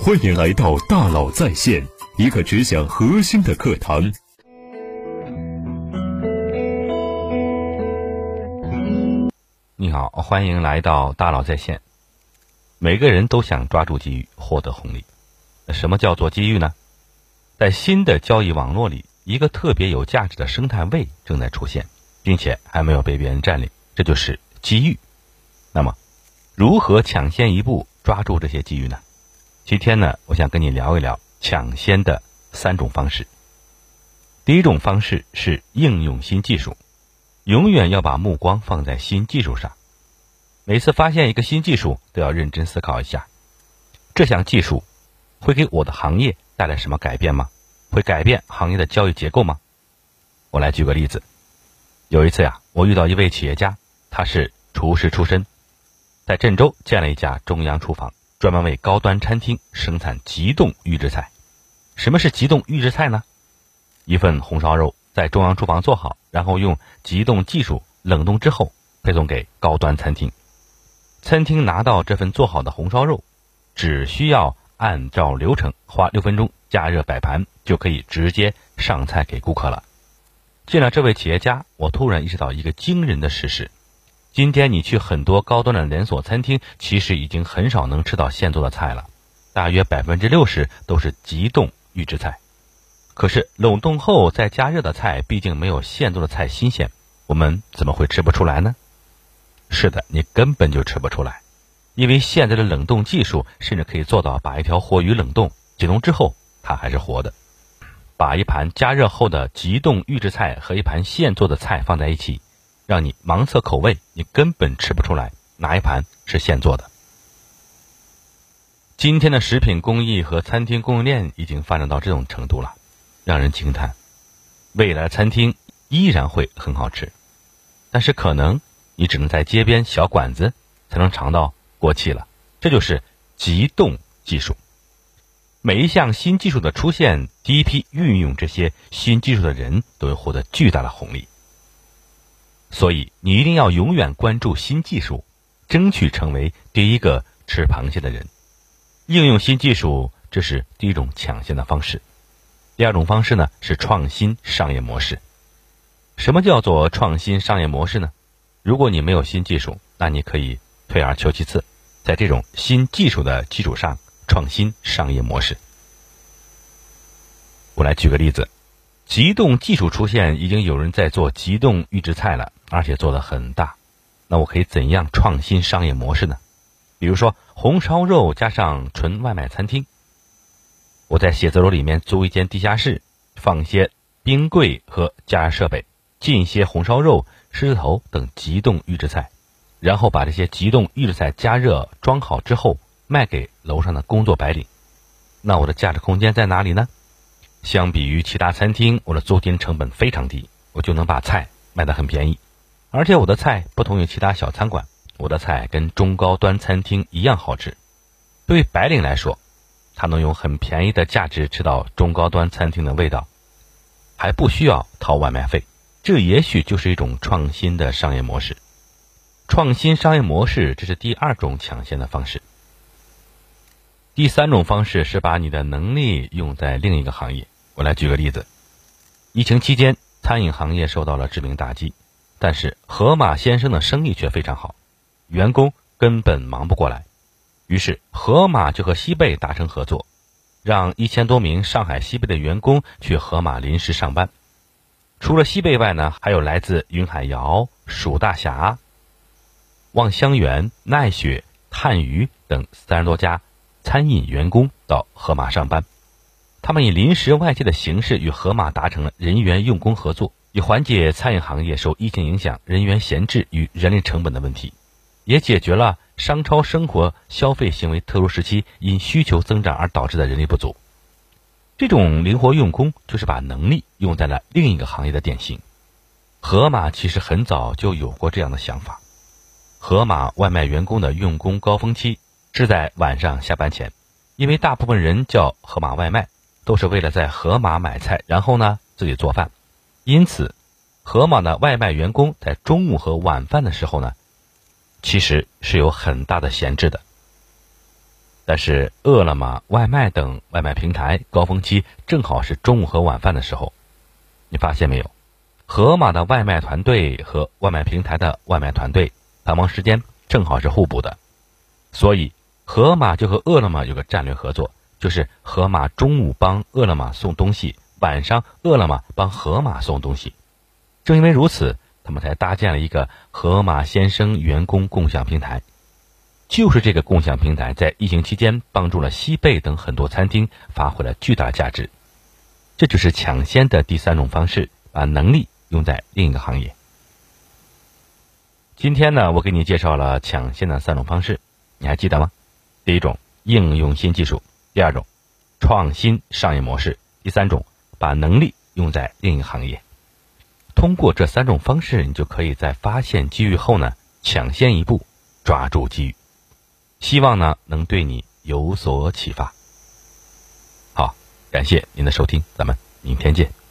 欢迎来到大佬在线，一个只讲核心的课堂。你好，欢迎来到大佬在线。每个人都想抓住机遇，获得红利。什么叫做机遇呢？在新的交易网络里，一个特别有价值的生态位正在出现，并且还没有被别人占领，这就是机遇。那么，如何抢先一步抓住这些机遇呢？今天呢，我想跟你聊一聊抢先的三种方式。第一种方式是应用新技术，永远要把目光放在新技术上。每次发现一个新技术，都要认真思考一下，这项技术会给我的行业带来什么改变吗？会改变行业的交易结构吗？我来举个例子。有一次呀，我遇到一位企业家，他是厨师出身，在郑州建了一家中央厨房。专门为高端餐厅生产急冻预制菜。什么是急冻预制菜呢？一份红烧肉在中央厨房做好，然后用急冻技术冷冻之后配送给高端餐厅。餐厅拿到这份做好的红烧肉，只需要按照流程花六分钟加热摆盘，就可以直接上菜给顾客了。见了这位企业家，我突然意识到一个惊人的事实。今天你去很多高端的连锁餐厅，其实已经很少能吃到现做的菜了，大约百分之六十都是急冻预制菜。可是冷冻后再加热的菜，毕竟没有现做的菜新鲜，我们怎么会吃不出来呢？是的，你根本就吃不出来，因为现在的冷冻技术甚至可以做到把一条活鱼冷冻解冻之后，它还是活的。把一盘加热后的急冻预制菜和一盘现做的菜放在一起。让你盲测口味，你根本吃不出来哪一盘是现做的。今天的食品工艺和餐厅供应链已经发展到这种程度了，让人惊叹。未来餐厅依然会很好吃，但是可能你只能在街边小馆子才能尝到过气了。这就是急冻技术。每一项新技术的出现，第一批运用这些新技术的人都会获得巨大的红利。所以，你一定要永远关注新技术，争取成为第一个吃螃蟹的人。应用新技术，这是第一种抢先的方式。第二种方式呢，是创新商业模式。什么叫做创新商业模式呢？如果你没有新技术，那你可以退而求其次，在这种新技术的基础上创新商业模式。我来举个例子。急冻技术出现，已经有人在做急冻预制菜了，而且做得很大。那我可以怎样创新商业模式呢？比如说红烧肉加上纯外卖餐厅。我在写字楼里面租一间地下室，放一些冰柜和加热设备，进一些红烧肉、狮子头等急冻预制菜，然后把这些急冻预制菜加热装好之后卖给楼上的工作白领。那我的价值空间在哪里呢？相比于其他餐厅，我的租金成本非常低，我就能把菜卖得很便宜。而且我的菜不同于其他小餐馆，我的菜跟中高端餐厅一样好吃。对白领来说，他能用很便宜的价值吃到中高端餐厅的味道，还不需要掏外卖费。这也许就是一种创新的商业模式。创新商业模式，这是第二种抢先的方式。第三种方式是把你的能力用在另一个行业。我来举个例子，疫情期间，餐饮行业受到了致命打击，但是盒马先生的生意却非常好，员工根本忙不过来，于是盒马就和西贝达成合作，让一千多名上海西贝的员工去盒马临时上班。除了西贝外呢，还有来自云海肴、蜀大侠、望香园、奈雪、探鱼等三十多家餐饮员工到盒马上班。他们以临时外借的形式与盒马达成了人员用工合作，以缓解餐饮行业受疫情影响人员闲置与人力成本的问题，也解决了商超生活消费行为特殊时期因需求增长而导致的人力不足。这种灵活用工就是把能力用在了另一个行业的典型。盒马其实很早就有过这样的想法。盒马外卖员工的用工高峰期是在晚上下班前，因为大部分人叫盒马外卖。都是为了在盒马买菜，然后呢自己做饭，因此，盒马的外卖员工在中午和晚饭的时候呢，其实是有很大的闲置的。但是饿了么、外卖等外卖平台高峰期正好是中午和晚饭的时候，你发现没有？盒马的外卖团队和外卖平台的外卖团队繁忙时间正好是互补的，所以盒马就和饿了么有个战略合作，就是盒马中午帮饿了么送东西，晚上饿了么帮河马送东西。正因为如此，他们才搭建了一个河马先生员工共享平台。就是这个共享平台，在疫情期间帮助了西贝等很多餐厅发挥了巨大价值。这就是抢先的第三种方式，把能力用在另一个行业。今天呢，我给你介绍了抢先的三种方式，你还记得吗？第一种，应用新技术；第二种，创新商业模式；第三种，把能力用在另一行业。通过这三种方式，你就可以在发现机遇后呢，抢先一步，抓住机遇。希望呢能对你有所启发。好，感谢您的收听，咱们明天见。